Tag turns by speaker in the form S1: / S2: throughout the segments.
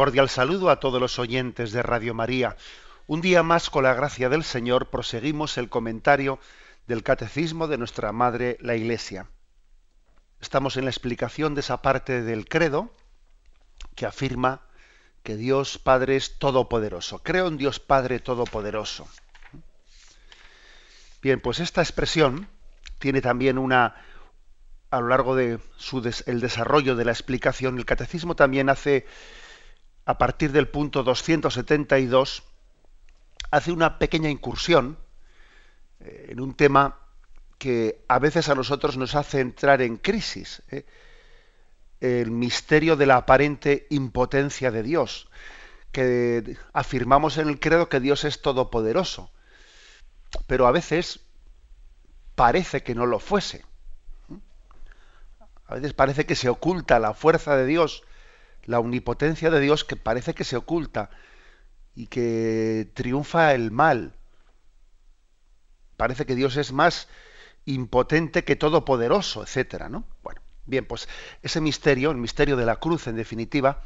S1: Cordial saludo a todos los oyentes de Radio María. Un día más, con la gracia del Señor, proseguimos el comentario del Catecismo de nuestra Madre, la Iglesia. Estamos en la explicación de esa parte del credo que afirma que Dios Padre es todopoderoso. Creo en Dios Padre todopoderoso. Bien, pues esta expresión tiene también una, a lo largo de el desarrollo de la explicación, el catecismo también hace a partir del punto 272, hace una pequeña incursión eh, en un tema que a veces a nosotros nos hace entrar en crisis, ¿eh? el misterio de la aparente impotencia de Dios, que afirmamos en el credo que Dios es todopoderoso, pero a veces parece que no lo fuese. A veces parece que se oculta la fuerza de Dios la omnipotencia de Dios que parece que se oculta y que triunfa el mal. Parece que Dios es más impotente que todopoderoso, etcétera, ¿no? Bueno, bien, pues ese misterio, el misterio de la cruz, en definitiva,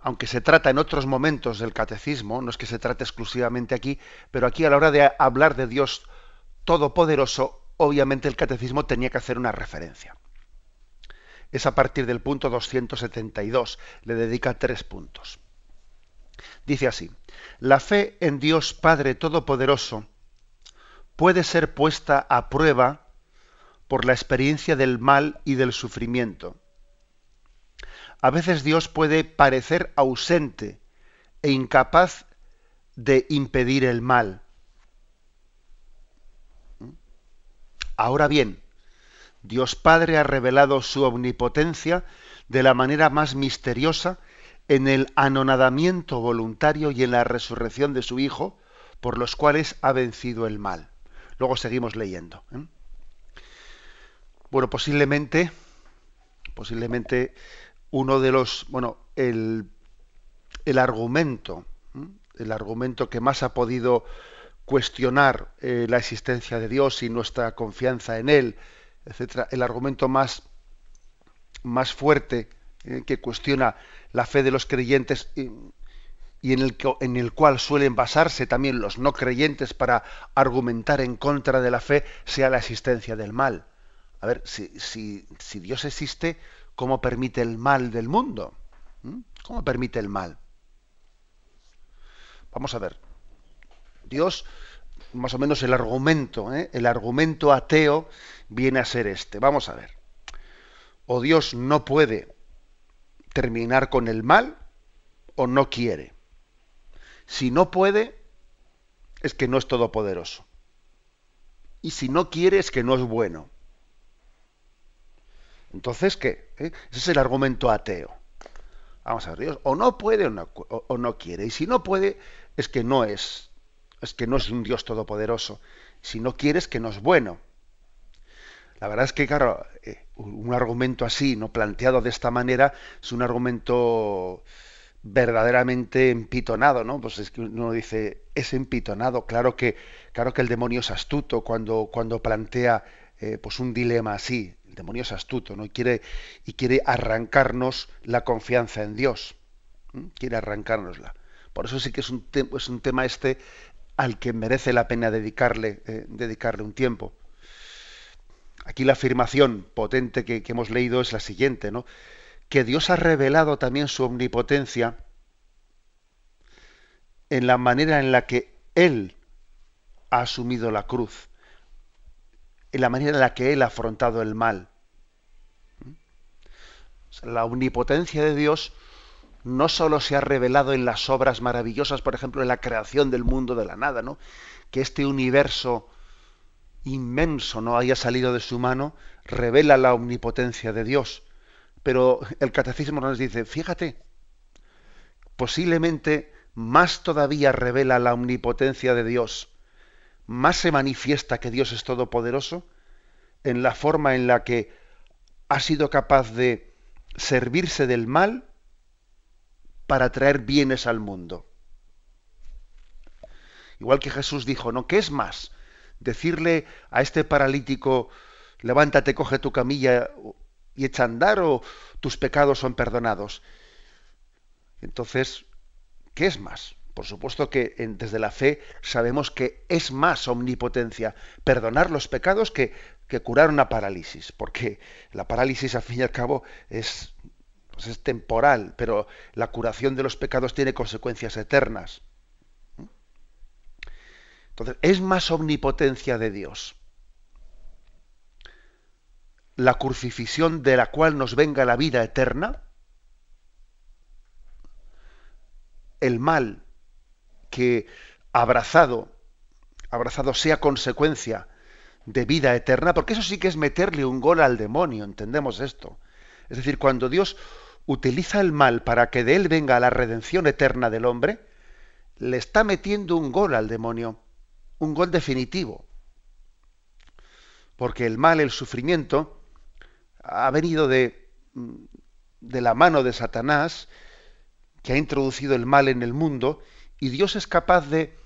S1: aunque se trata en otros momentos del catecismo, no es que se trate exclusivamente aquí, pero aquí a la hora de hablar de Dios todopoderoso, obviamente el catecismo tenía que hacer una referencia es a partir del punto 272. Le dedica tres puntos. Dice así, la fe en Dios Padre Todopoderoso puede ser puesta a prueba por la experiencia del mal y del sufrimiento. A veces Dios puede parecer ausente e incapaz de impedir el mal. Ahora bien, Dios Padre ha revelado su omnipotencia de la manera más misteriosa en el anonadamiento voluntario y en la resurrección de su Hijo, por los cuales ha vencido el mal. Luego seguimos leyendo. ¿eh? Bueno, posiblemente, posiblemente uno de los, bueno, el, el argumento, ¿eh? el argumento que más ha podido cuestionar eh, la existencia de Dios y nuestra confianza en Él, el argumento más, más fuerte eh, que cuestiona la fe de los creyentes y, en, el, en el cual suelen basarse también los no creyentes para argumentar en contra de la fe sea la existencia del mal. A ver, si, si, si Dios existe, ¿cómo permite el mal del mundo? ¿Mm? ¿Cómo permite el mal? Vamos a ver. Dios, más o menos el argumento, ¿eh? el argumento ateo viene a ser este. Vamos a ver. O Dios no puede terminar con el mal o no quiere. Si no puede, es que no es todopoderoso. Y si no quiere, es que no es bueno. Entonces, ¿qué? ¿Eh? Ese es el argumento ateo. Vamos a ver, Dios o no puede o no, o no, quiere. Y si no puede, es que no es, es que no es un Dios todopoderoso. Si no quiere, es que no es bueno. La verdad es que, claro, eh, un argumento así, no planteado de esta manera, es un argumento verdaderamente empitonado, ¿no? Pues es que uno dice, es empitonado, claro que, claro que el demonio es astuto cuando, cuando plantea eh, pues un dilema así. El demonio es astuto, ¿no? Y quiere, y quiere arrancarnos la confianza en Dios. Quiere arrancárnosla. Por eso sí que es un, es un tema este al que merece la pena dedicarle, eh, dedicarle un tiempo. Aquí la afirmación potente que, hemos leído es la siguiente, ¿no? Que Dios ha revelado también su omnipotencia en la manera en la que Él ha asumido la cruz, en la manera en la que Él ha afrontado el mal. La omnipotencia de Dios no solo se ha revelado en las obras maravillosas, por ejemplo, en la creación del mundo de la nada, ¿no? Que este universo inmenso no haya salido de su mano, revela la omnipotencia de Dios. Pero el catecismo nos dice, fíjate, posiblemente más todavía revela la omnipotencia de Dios, más se manifiesta que Dios es todopoderoso en la forma en la que ha sido capaz de servirse del mal para traer bienes al mundo. Igual que Jesús dijo, ¿no? ¿Qué es más? Decirle a este paralítico, levántate, coge tu camilla y echa andar o tus pecados son perdonados. Entonces, ¿qué es más? Por supuesto que desde la fe sabemos que es más omnipotencia perdonar los pecados que, que, curar una parálisis, porque la parálisis al fin y al cabo es, pues es temporal, pero la curación de los pecados tiene consecuencias eternas. Entonces, es más omnipotencia de Dios la crucifixión de la cual nos venga la vida eterna, el mal que abrazado, abrazado sea consecuencia de vida eterna, porque eso sí que es meterle un gol al demonio, entendemos esto. Es decir, cuando Dios utiliza el mal para que de él venga la redención eterna del hombre, le está metiendo un gol al demonio, un gol definitivo. Porque el mal, el sufrimiento, ha venido de, de la mano de Satanás, que ha introducido el mal en el mundo, y Dios es capaz de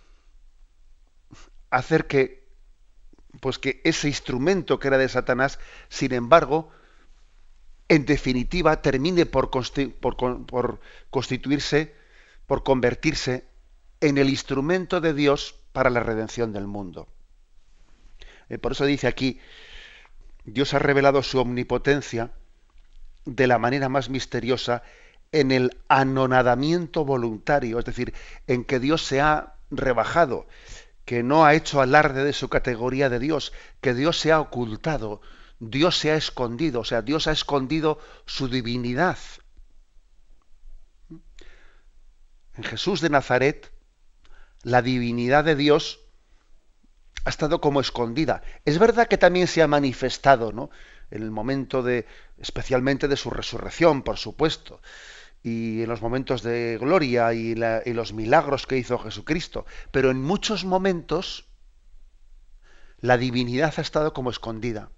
S1: hacer que pues que ese instrumento que era de Satanás, sin embargo, en definitiva termine por, constituirse, por convertirse en el instrumento de Dios para la redención del mundo. Eh, por eso dice aquí, Dios ha revelado su omnipotencia de la manera más misteriosa en el anonadamiento voluntario, es decir, en que Dios se ha rebajado, que no ha hecho alarde de su categoría de Dios, que Dios se ha ocultado, Dios se ha escondido, o sea, Dios ha escondido su divinidad. En Jesús de Nazaret, la divinidad de Dios ha estado como escondida. Es verdad que también se ha manifestado, ¿no? En el momento de, especialmente de su resurrección, por supuesto, y en los momentos de gloria y, y los milagros que hizo Jesucristo. Pero en muchos momentos la divinidad ha estado como escondida.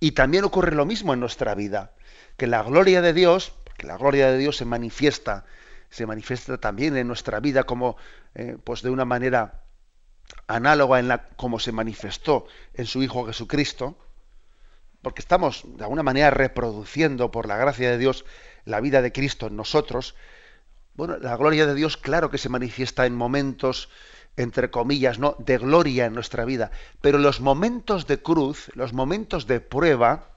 S1: Y también ocurre lo mismo en nuestra vida, que la gloria de Dios, porque la gloria de Dios se manifiesta, se manifiesta también en nuestra vida como, eh, pues de una manera análoga en la como se manifestó en su Hijo Jesucristo, porque estamos de alguna manera reproduciendo por la gracia de Dios la vida de Cristo en nosotros. Bueno, la gloria de Dios claro que se manifiesta en momentos entre comillas, ¿no? de gloria en nuestra vida, pero los momentos de cruz, los momentos de prueba,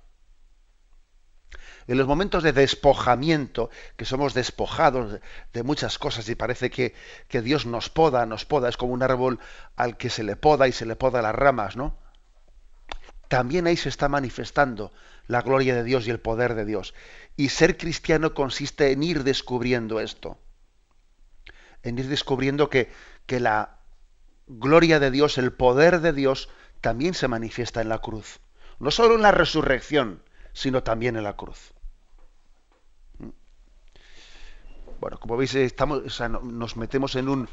S1: en los momentos de despojamiento, que somos despojados de, muchas cosas y parece que, que, Dios nos poda, nos poda, es como un árbol al que se le poda y se le poda las ramas, ¿no? También ahí se está manifestando la gloria de Dios y el poder de Dios. Y ser cristiano consiste en ir descubriendo esto, en ir descubriendo que, que la gloria de Dios, el poder de Dios, también se manifiesta en la cruz. No solo en la resurrección, sino también en la cruz. Bueno, como veis, estamos, nos metemos en un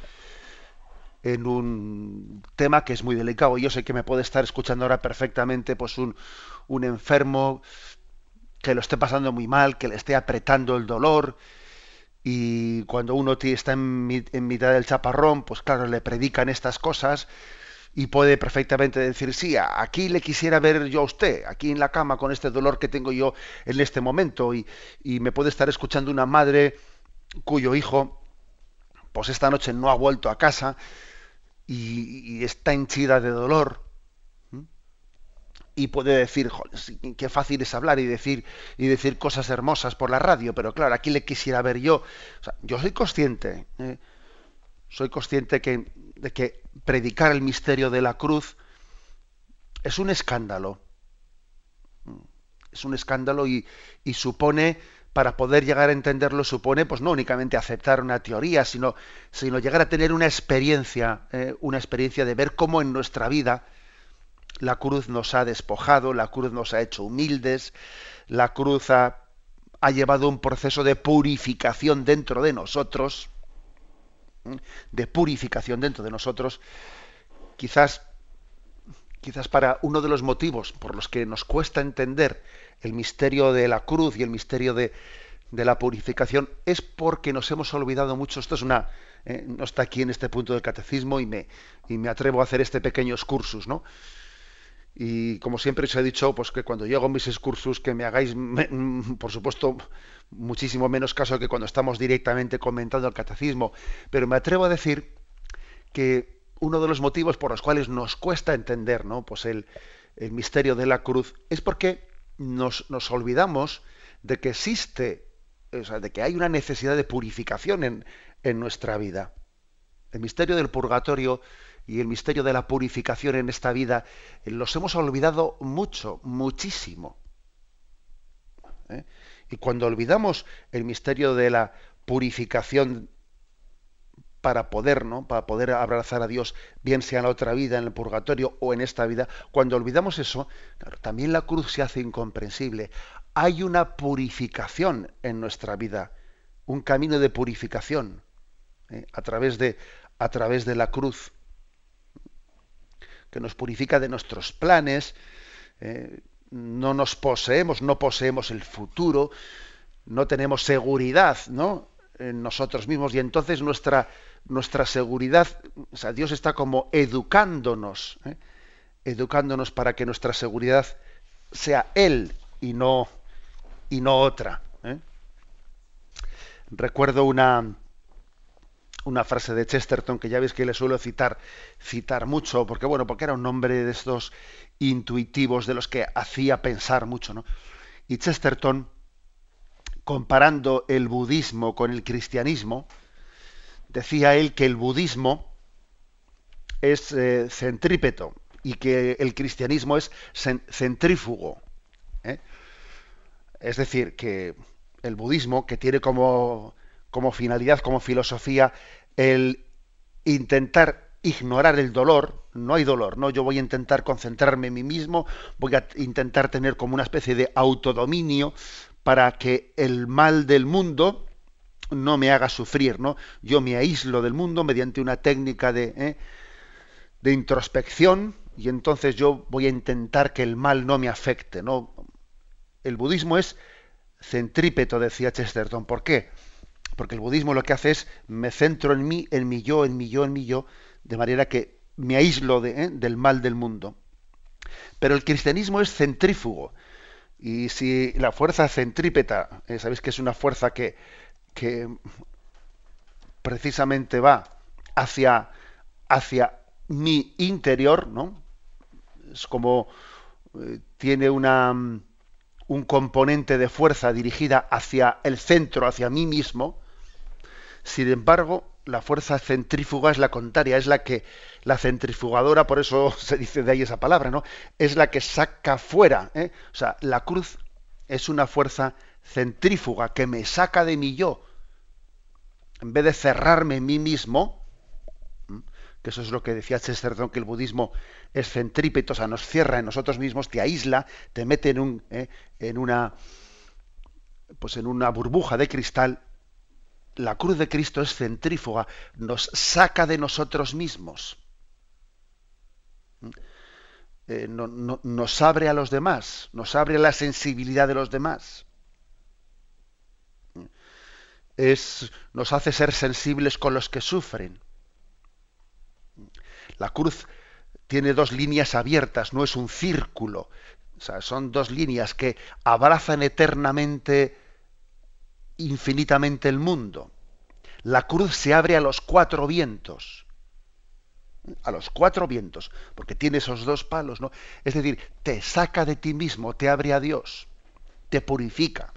S1: en un tema que es muy delicado. Yo sé que me puede estar escuchando ahora perfectamente pues un, un enfermo que lo esté pasando muy mal, que le esté apretando el dolor, y cuando uno está en, mitad del chaparrón, pues claro, le predican estas cosas y puede perfectamente decir, sí, aquí le quisiera ver yo a usted, aquí en la cama con este dolor que tengo yo en este momento y, y me puede estar escuchando una madre cuyo hijo pues esta noche no ha vuelto a casa y, está henchida de dolor y puede decir, qué fácil es hablar y decir y decir cosas hermosas por la radio, pero claro, aquí le quisiera ver yo. yo soy consciente, ¿eh? soy consciente que, de que predicar el misterio de la cruz es un escándalo. Es un escándalo y, y supone para poder llegar a entenderlo supone, pues no únicamente aceptar una teoría, sino, sino llegar a tener una experiencia, eh, una experiencia de ver cómo en nuestra vida la cruz nos ha despojado, la cruz nos ha hecho humildes, la cruz ha, llevado un proceso de purificación dentro de nosotros, de purificación dentro de nosotros, quizás, quizás para uno de los motivos por los que nos cuesta entender el misterio de la cruz y el misterio de, de la purificación es porque nos hemos olvidado mucho. Esto es una, eh, no está aquí en este punto del catecismo y me, y me atrevo a hacer este pequeño excursus, ¿no? Y como siempre os he dicho, pues que cuando llego mis excursus que me hagáis, por supuesto, muchísimo menos caso que cuando estamos directamente comentando el catecismo. Pero me atrevo a decir que uno de los motivos por los cuales nos cuesta entender, ¿no? Pues el, el misterio de la cruz es porque nos, nos olvidamos de que existe o sea, de que hay una necesidad de purificación en, en nuestra vida. El misterio del purgatorio y el misterio de la purificación en esta vida eh, los hemos olvidado mucho, muchísimo. ¿Eh? Y cuando olvidamos el misterio de la purificación para poder, ¿no? Para poder abrazar a Dios, bien sea en la otra vida, en el purgatorio o en esta vida, cuando olvidamos eso, también la cruz se hace incomprensible hay una purificación en nuestra vida, un camino de purificación ¿eh? a, través de, a través de la cruz, que nos purifica de nuestros planes, ¿eh? no nos poseemos, no poseemos el futuro, no tenemos seguridad ¿no? en nosotros mismos y entonces nuestra, nuestra seguridad, o sea, Dios está como educándonos, ¿eh? educándonos para que nuestra seguridad sea Él y no y no otra. ¿eh? Recuerdo una, una frase de Chesterton que ya veis que le suelo citar, citar mucho, porque bueno, porque era un hombre de estos intuitivos de los que hacía pensar mucho, ¿no? Y Chesterton, comparando el budismo con el cristianismo, decía él que el budismo es eh, centrípeto y que el cristianismo es centrífugo. ¿eh? Es decir, que el budismo, que tiene como, como finalidad, como filosofía, el intentar ignorar el dolor, no hay dolor, ¿no? Yo voy a intentar concentrarme en mí mismo, voy a intentar tener como una especie de autodominio para que el mal del mundo no me haga sufrir, ¿no? Yo me aíslo del mundo mediante una técnica de, ¿eh? de introspección y entonces yo voy a intentar que el mal no me afecte, ¿no? el budismo es centrípeto, decía Chesterton. ¿Por qué? Porque el budismo lo que hace es me centro en mí, en mi yo, en mi yo, en mi yo, de manera que me aíslo ¿eh? del mal del mundo. Pero el cristianismo es centrífugo. Y si la fuerza centrípeta, eh, sabéis que es una fuerza que, que precisamente va hacia, hacia mi interior, ¿no? Es como eh, tiene una, un componente de fuerza dirigida hacia el centro, hacia mí mismo. Sin embargo, la fuerza centrífuga es la contraria, es la que la centrifugadora, por eso se dice de ahí esa palabra, ¿no? Es la que saca fuera. ¿eh? O sea, la cruz es una fuerza centrífuga que me saca de mi yo. En vez de cerrarme en mí mismo, que eso es lo que decía Chesterton, que el budismo es centrípeto, o sea, nos cierra en nosotros mismos, te aísla, te mete en, un, eh, en, una, pues en una burbuja de cristal. La cruz de Cristo es centrífuga, nos saca de nosotros mismos. Eh, nos abre a los demás, nos abre a la sensibilidad de los demás. Es, nos hace ser sensibles con los que sufren. La cruz tiene dos líneas abiertas, no es un círculo. Son dos líneas que abrazan eternamente, infinitamente el mundo. La cruz se abre a los cuatro vientos. A los cuatro vientos, porque tiene esos dos palos, ¿no? Es decir, te saca de ti mismo, te abre a Dios, te purifica.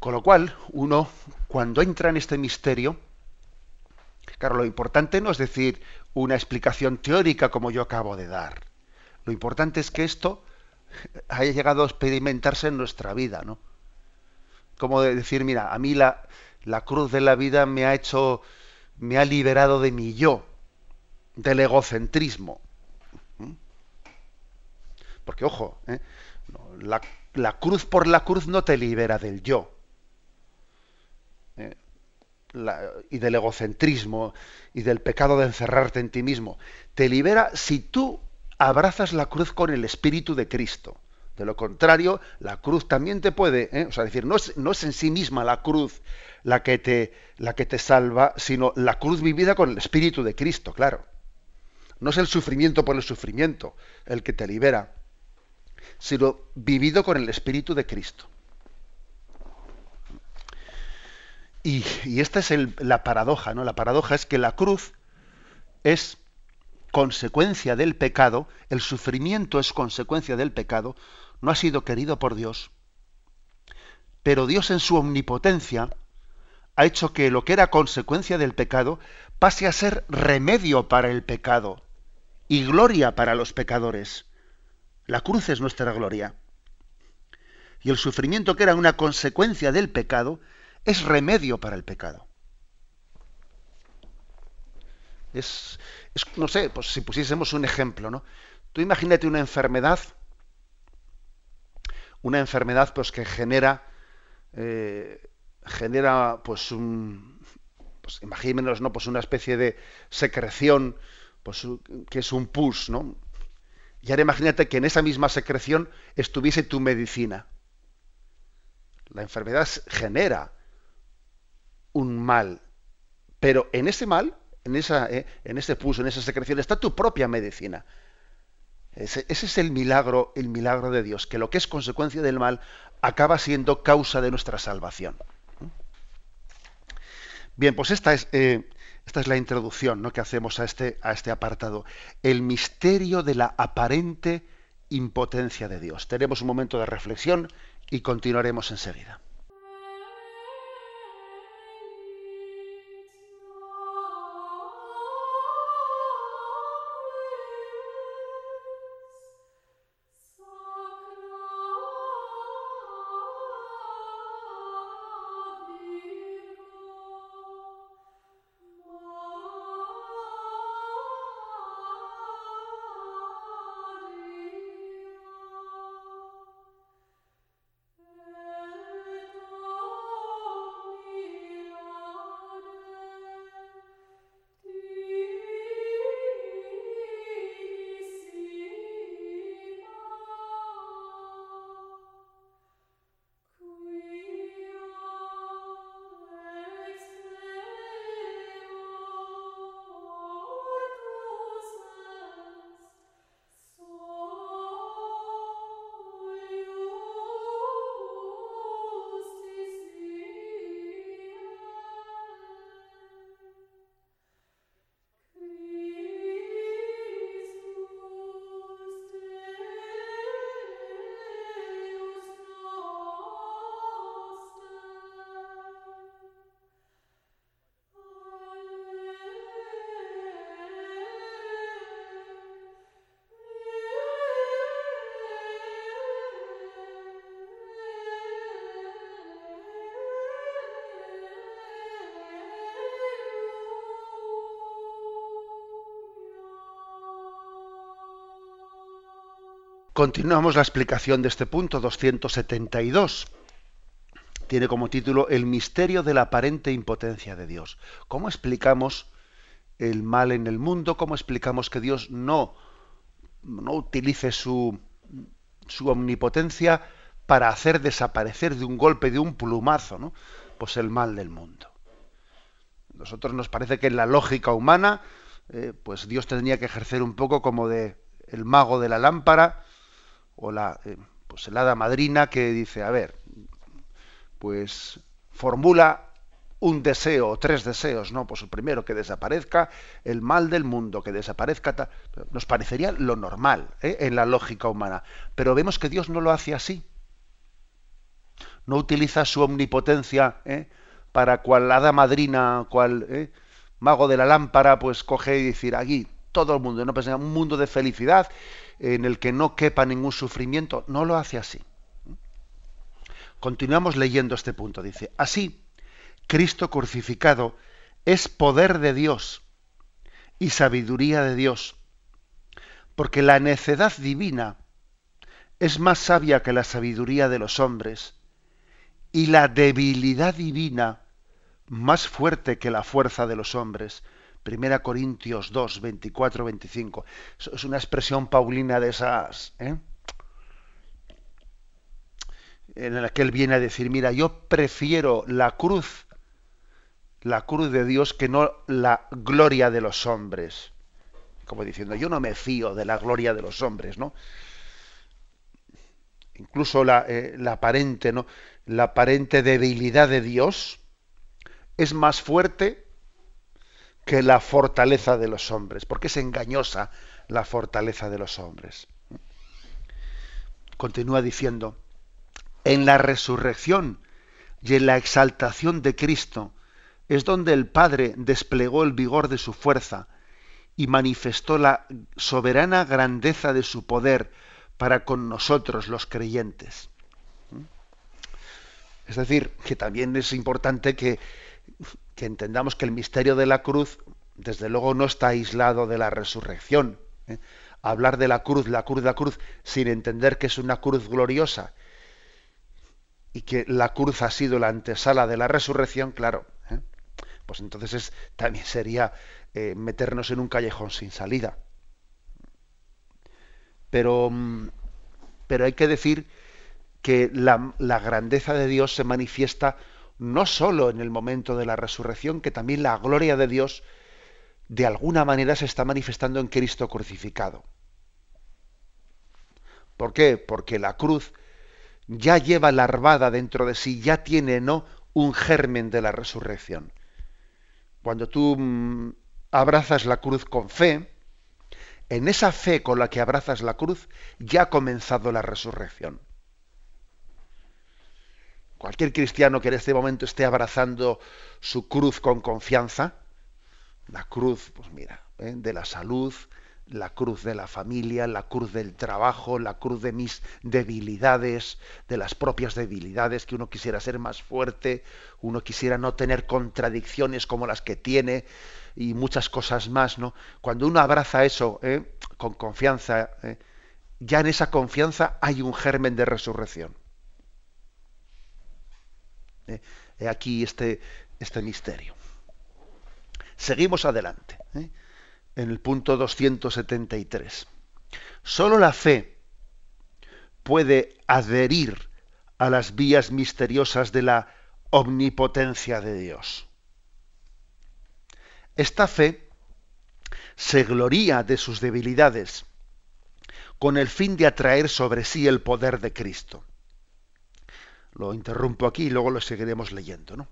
S1: Con lo cual, uno, cuando entra en este misterio, Claro, lo importante no es decir una explicación teórica como yo acabo de dar. Lo importante es que esto haya llegado a experimentarse en nuestra vida, ¿no? Como decir, mira, a mí la, la cruz de la vida me ha hecho, me ha liberado de mi yo, del egocentrismo. ¿Mm? Porque, ojo, ¿eh? la, la cruz por la cruz no te libera del yo eh, y del egocentrismo y del pecado de encerrarte en ti mismo. Te libera si tú abrazas la cruz con el Espíritu de Cristo. De lo contrario, la cruz también te puede, ¿eh? o sea, decir, no es, no es en sí misma la cruz la que, te, la que te salva, sino la cruz vivida con el Espíritu de Cristo, claro. No es el sufrimiento por el sufrimiento el que te libera, sino vivido con el Espíritu de Cristo. Y, esta es la paradoja, ¿no? La paradoja es que la cruz es consecuencia del pecado, el sufrimiento es consecuencia del pecado, no ha sido querido por Dios, pero Dios en su omnipotencia ha hecho que lo que era consecuencia del pecado pase a ser remedio para el pecado y gloria para los pecadores. La cruz es nuestra gloria. Y el sufrimiento que era una consecuencia del pecado es remedio para el pecado. Es, no sé, pues si pusiésemos un ejemplo, ¿no? Tú imagínate una enfermedad, una enfermedad pues que genera, eh, genera pues un, pues imagínenos, ¿no? Pues una especie de secreción, pues que es un pus, ¿no? Y ahora imagínate que en esa misma secreción estuviese tu medicina. La enfermedad genera un mal, pero en ese mal, en, esa, eh, ese pus, en esa secreción, está tu propia medicina. Ese, ese, es el milagro, el milagro de Dios, que lo que es consecuencia del mal acaba siendo causa de nuestra salvación. Bien, pues esta es, eh, esta es la introducción ¿no? que hacemos a este, a este apartado. El misterio de la aparente impotencia de Dios. Tenemos un momento de reflexión y continuaremos enseguida. Continuamos la explicación de este punto 272. Tiene como título El misterio de la aparente impotencia de Dios. ¿Cómo explicamos el mal en el mundo? ¿Cómo explicamos que Dios no, no utilice su, su omnipotencia para hacer desaparecer de un golpe, de un plumazo, ¿no? pues el mal del mundo? Nosotros nos parece que en la lógica humana, eh, pues Dios tendría que ejercer un poco como de el mago de la lámpara, o la, eh, pues el hada madrina que dice, a ver, pues formula un deseo o tres deseos, ¿no? Pues el primero, que desaparezca el mal del mundo, que desaparezca... Nos parecería lo normal ¿eh? en la lógica humana, pero vemos que Dios no lo hace así. No utiliza su omnipotencia ¿eh? para cual hada madrina, cual mago de la lámpara, pues coge y decir, aquí todo el mundo, no pues un mundo de felicidad en el que no quepa ningún sufrimiento, no lo hace así. Continuamos leyendo este punto. Dice, así, Cristo crucificado es poder de Dios y sabiduría de Dios, porque la necedad divina es más sabia que la sabiduría de los hombres, y la debilidad divina más fuerte que la fuerza de los hombres. Primera Corintios 2, 24, 25. Es una expresión paulina de esas, ¿eh? en la que él viene a decir, mira, yo prefiero la cruz, la cruz de Dios, que no la gloria de los hombres. Como diciendo, yo no me fío de la gloria de los hombres, ¿no? Incluso la, eh, aparente, ¿no? La aparente debilidad de Dios es más fuerte que la fortaleza de los hombres, porque es engañosa la fortaleza de los hombres. Continúa diciendo, en la resurrección y en la exaltación de Cristo es donde el Padre desplegó el vigor de su fuerza y manifestó la soberana grandeza de su poder para con nosotros los creyentes. Es decir, que también es importante que, que entendamos que el misterio de la cruz, desde luego, no está aislado de la resurrección. ¿eh? Hablar de la cruz, la cruz, la cruz, sin entender que es una cruz gloriosa y que la cruz ha sido la antesala de la resurrección, claro, ¿eh? pues entonces es, también sería eh, meternos en un callejón sin salida. Pero, mm, pero hay que decir que la, la grandeza de Dios se manifiesta no sólo en el momento de la resurrección, que también la gloria de Dios de alguna manera se está manifestando en Cristo crucificado. ¿Por qué? Porque la cruz ya lleva larvada dentro de sí, ya tiene no un germen de la resurrección. Cuando tú mm, abrazas la cruz con fe, en esa fe con la que abrazas la cruz ya ha comenzado la resurrección. Cualquier cristiano que en este momento esté abrazando su cruz con confianza, la cruz, pues mira, ¿eh? de la salud, la cruz de la familia, la cruz del trabajo, la cruz de mis debilidades, de las propias debilidades, que uno quisiera ser más fuerte, uno quisiera no tener contradicciones como las que tiene y muchas cosas más, ¿no? Cuando uno abraza eso ¿eh? con confianza, ¿eh? ya en esa confianza hay un germen de resurrección. ¿Eh? Aquí este, este misterio. Seguimos adelante en el punto 273. Solo la fe puede adherir a las vías misteriosas de la omnipotencia de Dios. Esta fe se gloría de sus debilidades con el fin de atraer sobre sí el poder de Cristo. Lo interrumpo aquí y luego lo seguiremos leyendo, ¿no?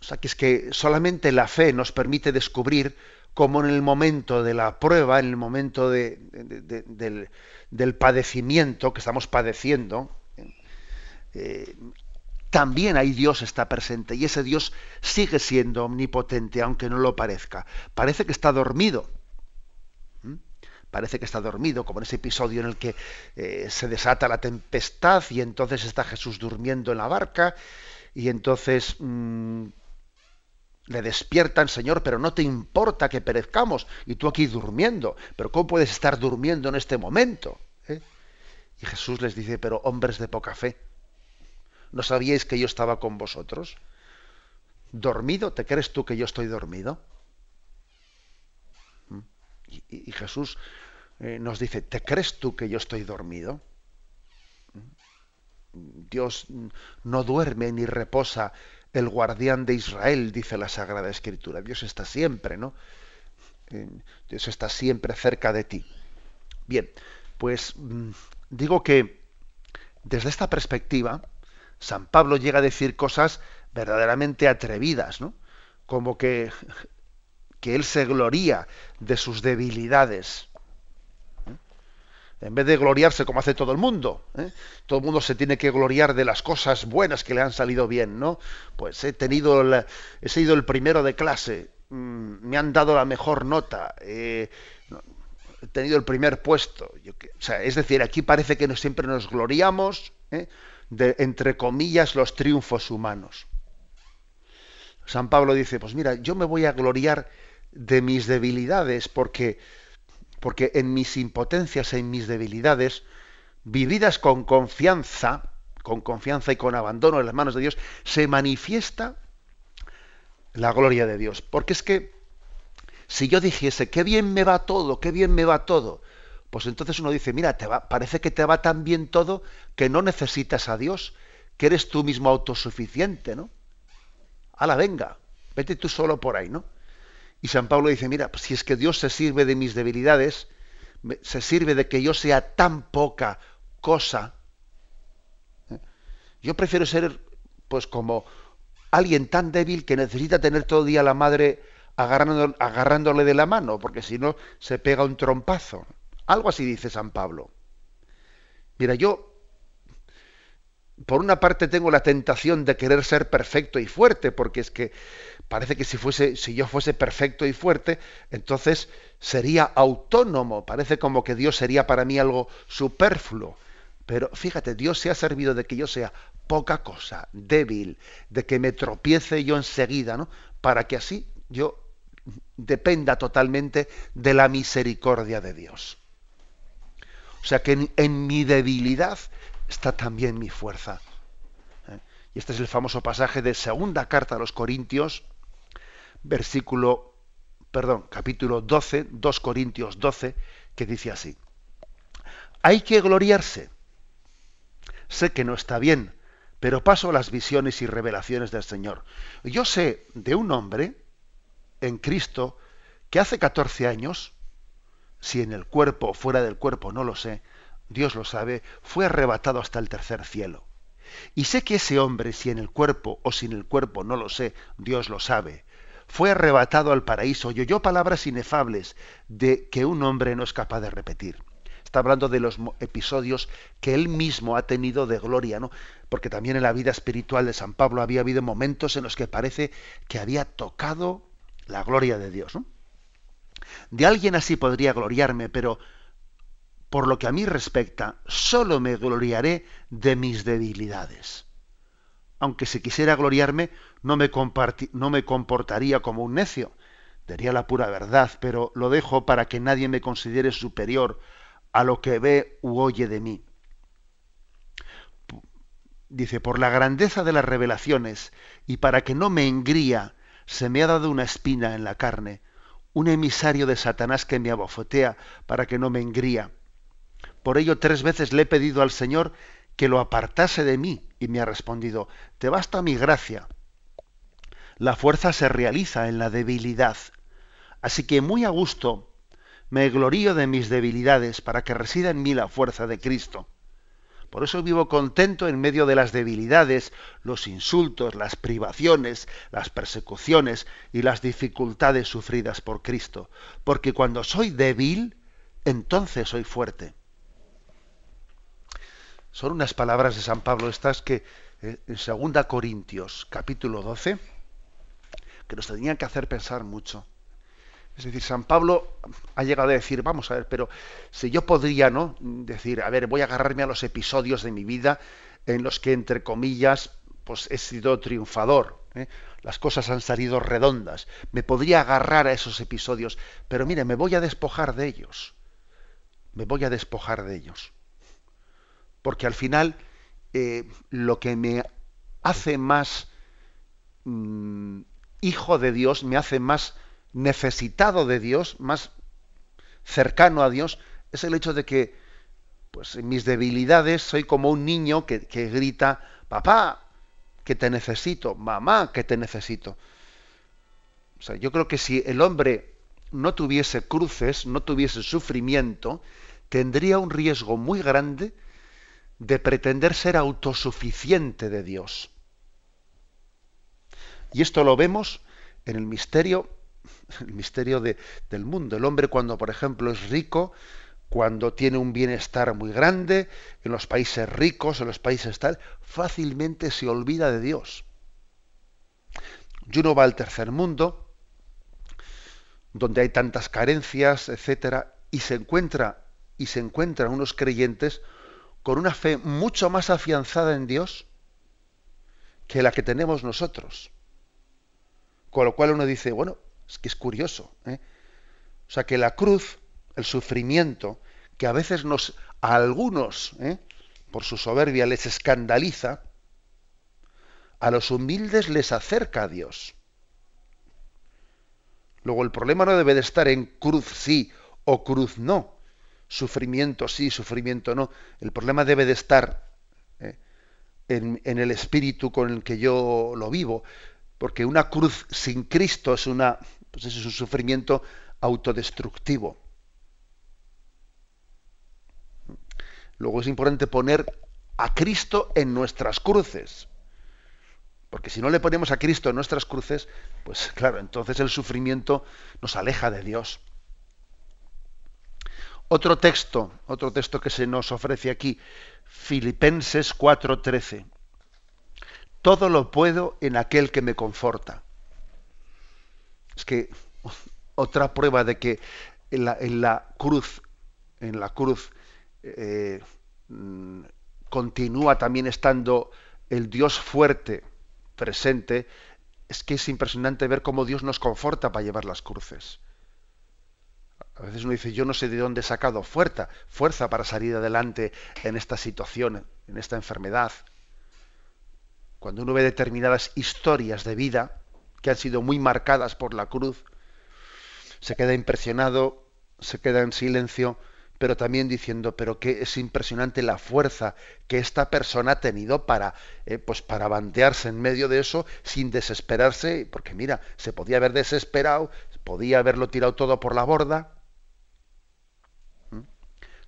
S1: O sea, que es que solamente la fe nos permite descubrir cómo en el momento de la prueba, en el momento del, del, padecimiento que estamos padeciendo, eh, también ahí Dios está presente y ese Dios sigue siendo omnipotente, aunque no lo parezca. Parece que está dormido. Parece que está dormido, como en ese episodio en el que eh, se desata la tempestad y entonces está Jesús durmiendo en la barca y entonces mm, le despiertan, Señor, pero no te importa que perezcamos y tú aquí durmiendo. Pero ¿cómo puedes estar durmiendo en este momento? ¿Eh? Y Jesús les dice, pero hombres de poca fe, ¿no sabíais que yo estaba con vosotros? ¿Dormido? ¿Te crees tú que yo estoy dormido? Y, Jesús eh, nos dice, ¿te crees tú que yo estoy dormido? Dios no duerme ni reposa el guardián de Israel, dice la Sagrada Escritura. Dios está siempre, ¿no? Dios está siempre cerca de ti. Bien, pues mm, digo que desde esta perspectiva, San Pablo llega a decir cosas verdaderamente atrevidas, ¿no? Como que, que él se gloría de sus debilidades en vez de gloriarse como hace todo el mundo, ¿eh? todo el mundo se tiene que gloriar de las cosas buenas que le han salido bien, ¿no? Pues he tenido, he sido el primero de clase, mm, me han dado la mejor nota, he tenido el primer puesto. es decir, aquí parece que no siempre nos gloriamos ¿eh? de, entre comillas, los triunfos humanos. San Pablo dice, pues mira, yo me voy a gloriar de mis debilidades porque porque en mis impotencias, en mis debilidades, vividas con confianza, con confianza y con abandono en las manos de Dios, se manifiesta la gloria de Dios. Porque es que si yo dijese, qué bien me va todo, qué bien me va todo, pues entonces uno dice, mira, te va, parece que te va tan bien todo que no necesitas a Dios, que eres tú mismo autosuficiente, ¿no? la venga, vete tú solo por ahí, ¿no? Y San Pablo dice, mira, pues si es que Dios se sirve de mis debilidades, se sirve de que yo sea tan poca cosa, ¿eh? yo prefiero ser pues como alguien tan débil que necesita tener todo el día a la madre agarrándole de la mano, porque si no se pega un trompazo. Algo así dice San Pablo. Mira, yo por una parte tengo la tentación de querer ser perfecto y fuerte, porque es que parece que si fuese, si yo fuese perfecto y fuerte, entonces sería autónomo. Parece como que Dios sería para mí algo superfluo. Pero fíjate, Dios se ha servido de que yo sea poca cosa, débil, de que me tropiece yo enseguida, ¿no? Para que así yo dependa totalmente de la misericordia de Dios. O sea que en, mi debilidad está también mi fuerza. ¿Eh? Y este es el famoso pasaje de segunda carta a los Corintios, versículo, perdón, capítulo 12, 2 Corintios 12, que dice así. Hay que gloriarse. Sé que no está bien, pero paso las visiones y revelaciones del Señor. Yo sé de un hombre en Cristo que hace 14 años, si en el cuerpo o fuera del cuerpo, no lo sé, Dios lo sabe, fue arrebatado hasta el tercer cielo. Y sé que ese hombre, si en el cuerpo o sin el cuerpo, no lo sé, Dios lo sabe, fue arrebatado al paraíso y oyó palabras inefables de que un hombre no es capaz de repetir. Está hablando de los episodios que él mismo ha tenido de gloria, ¿no? Porque también en la vida espiritual de San Pablo había habido momentos en los que parece que había tocado la gloria de Dios, ¿no? De alguien así podría gloriarme, pero por lo que a mí respecta, solo me gloriaré de mis debilidades. Aunque si quisiera gloriarme, no me, comportaría como un necio. Diría la pura verdad, pero lo dejo para que nadie me considere superior a lo que ve u oye de mí. Dice, por la grandeza de las revelaciones y para que no me engría, se me ha dado una espina en la carne, un emisario de Satanás que me abofetea para que no me engría. Por ello tres veces le he pedido al Señor que lo apartase de mí y me ha respondido, te basta mi gracia. La fuerza se realiza en la debilidad. Así que muy a gusto me glorío de mis debilidades para que resida en mí la fuerza de Cristo. Por eso vivo contento en medio de las debilidades, los insultos, las privaciones, las persecuciones y las dificultades sufridas por Cristo. Porque cuando soy débil, entonces soy fuerte. Son unas palabras de San Pablo estas que eh, en 2 Corintios capítulo 12 que nos tenían que hacer pensar mucho. Es decir, San Pablo ha llegado a decir, vamos a ver, pero si yo podría, ¿no? Decir, a ver, voy a agarrarme a los episodios de mi vida en los que, entre comillas, pues he sido triunfador, ¿eh? las cosas han salido redondas, me podría agarrar a esos episodios, pero mire, me voy a despojar de ellos, me voy a despojar de ellos porque al final eh, lo que me hace más mm, hijo de Dios, me hace más necesitado de Dios, más cercano a Dios, es el hecho de que, pues en mis debilidades soy como un niño que, que grita, papá, que te necesito, mamá, que te necesito. O sea, yo creo que si el hombre no tuviese cruces, no tuviese sufrimiento, tendría un riesgo muy grande de pretender ser autosuficiente de Dios. Y esto lo vemos en el misterio, el misterio del mundo. El hombre cuando, por ejemplo, es rico, cuando tiene un bienestar muy grande, en los países ricos, en los países tal, fácilmente se olvida de Dios. Y uno va al tercer mundo, donde hay tantas carencias, etcétera, y se encuentra y se encuentran unos creyentes con una fe mucho más afianzada en Dios que la que tenemos nosotros. Con lo cual uno dice, bueno, es que es curioso. ¿eh? O sea que la cruz, el sufrimiento, que a veces nos, a algunos, ¿eh? por su soberbia, les escandaliza, a los humildes les acerca a Dios. Luego el problema no debe de estar en cruz sí o cruz no, sufrimiento sí, sufrimiento no. El problema debe de estar ¿eh? en, el espíritu con el que yo lo vivo, porque una cruz sin Cristo es una, pues es un sufrimiento autodestructivo. Luego es importante poner a Cristo en nuestras cruces. Porque si no le ponemos a Cristo en nuestras cruces, pues claro, entonces el sufrimiento nos aleja de Dios. Otro texto, otro texto que se nos ofrece aquí, Filipenses 4:13. Todo lo puedo en aquel que me conforta. Es que otra prueba de que en la, cruz, en la cruz eh, mm, continúa también estando el Dios fuerte presente, es que es impresionante ver cómo Dios nos conforta para llevar las cruces. A veces uno dice, yo no sé de dónde he sacado fuerza, fuerza para salir adelante en esta situación, en esta enfermedad. Cuando uno ve determinadas historias de vida que han sido muy marcadas por la cruz, se queda impresionado, se queda en silencio pero también diciendo, pero que es impresionante la fuerza que esta persona ha tenido para, eh, pues para bandearse en medio de eso sin desesperarse, porque mira, se podía haber desesperado, podía haberlo tirado todo por la borda. ¿Mm?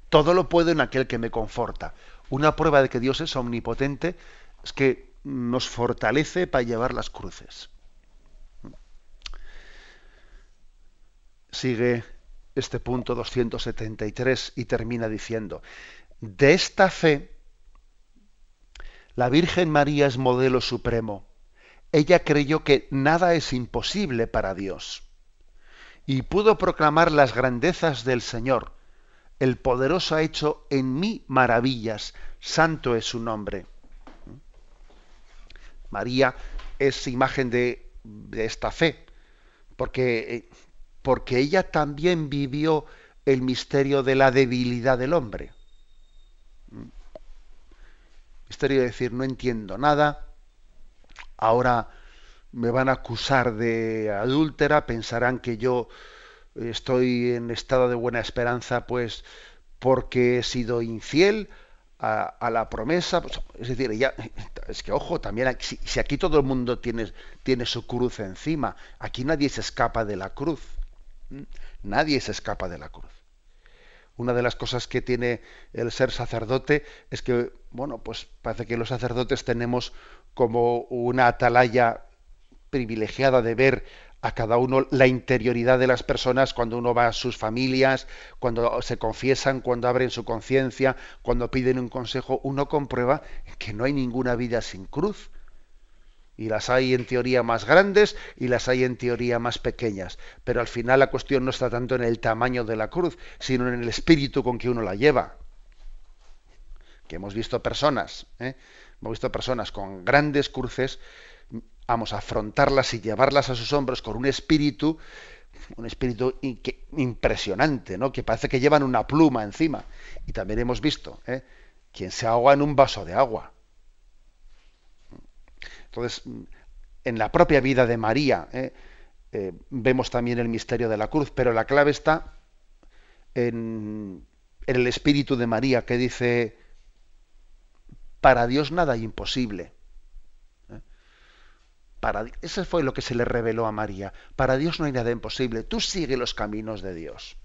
S1: Todo lo puedo en aquel que me conforta. Una prueba de que Dios es omnipotente es que nos fortalece para llevar las cruces. Sigue este punto 273 y termina diciendo, de esta fe, la Virgen María es modelo supremo. Ella creyó que nada es imposible para Dios y pudo proclamar las grandezas del Señor. El poderoso ha hecho en mí maravillas, santo es su nombre. María es imagen de, esta fe, porque eh, porque ella también vivió el misterio de la debilidad del hombre. Misterio de decir, no entiendo nada, ahora me van a acusar de adúltera, pensarán que yo estoy en estado de buena esperanza, pues porque he sido infiel a, la promesa. Pues, es decir, ya, es que ojo, también si, si, aquí todo el mundo tiene, tiene su cruz encima, aquí nadie se escapa de la cruz. Nadie se escapa de la cruz. Una de las cosas que tiene el ser sacerdote es que, bueno, pues parece que los sacerdotes tenemos como una atalaya privilegiada de ver a cada uno la interioridad de las personas cuando uno va a sus familias, cuando se confiesan, cuando abren su conciencia, cuando piden un consejo, uno comprueba que no hay ninguna vida sin cruz y las hay en teoría más grandes y las hay en teoría más pequeñas. Pero al final la cuestión no está tanto en el tamaño de la cruz, sino en el espíritu con que uno la lleva. Que hemos visto personas, ¿eh? hemos visto personas con grandes cruces, vamos a afrontarlas y llevarlas a sus hombros con un espíritu, un espíritu impresionante, ¿no? Que parece que llevan una pluma encima. Y también hemos visto, ¿eh? quien se ahoga en un vaso de agua entonces, en la propia vida de María ¿eh? Eh, vemos también el misterio de la cruz, pero la clave está en, el espíritu de María que dice, para Dios nada es imposible. Para, eso fue lo que se le reveló a María. Para Dios no hay nada imposible. Tú sigue los caminos de Dios.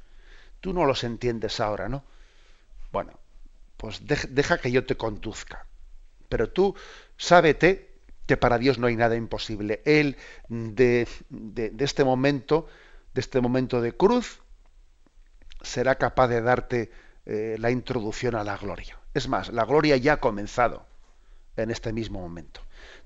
S1: Tú no los entiendes ahora, ¿no? Bueno, pues deja que yo te conduzca. Pero tú sábete que para Dios no hay nada imposible. Él de, este momento, de este momento de cruz, será capaz de darte eh, la introducción a la gloria. Es más, la gloria ya ha comenzado en este mismo momento.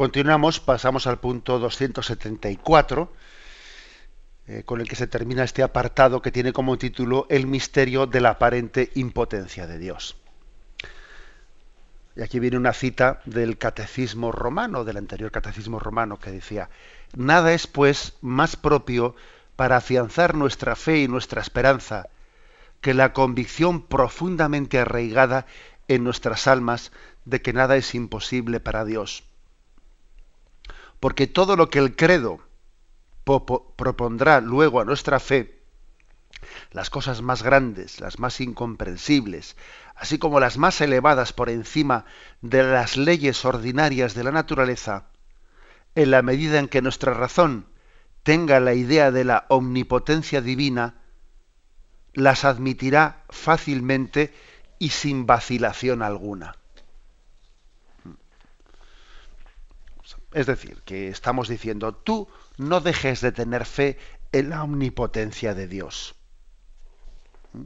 S1: Continuamos, pasamos al punto 274, eh, con el que se termina este apartado que tiene como título El misterio de la aparente impotencia de Dios. Y aquí viene una cita del catecismo romano, del anterior catecismo romano, que decía, nada es pues más propio para afianzar nuestra fe y nuestra esperanza que la convicción profundamente arraigada en nuestras almas de que nada es imposible para Dios porque todo lo que el credo propondrá luego a nuestra fe, las cosas más grandes, las más incomprensibles, así como las más elevadas por encima de las leyes ordinarias de la naturaleza, en la medida en que nuestra razón tenga la idea de la omnipotencia divina, las admitirá fácilmente y sin vacilación alguna. Es decir, que estamos diciendo, tú no dejes de tener fe en la omnipotencia de Dios. ¿Mm?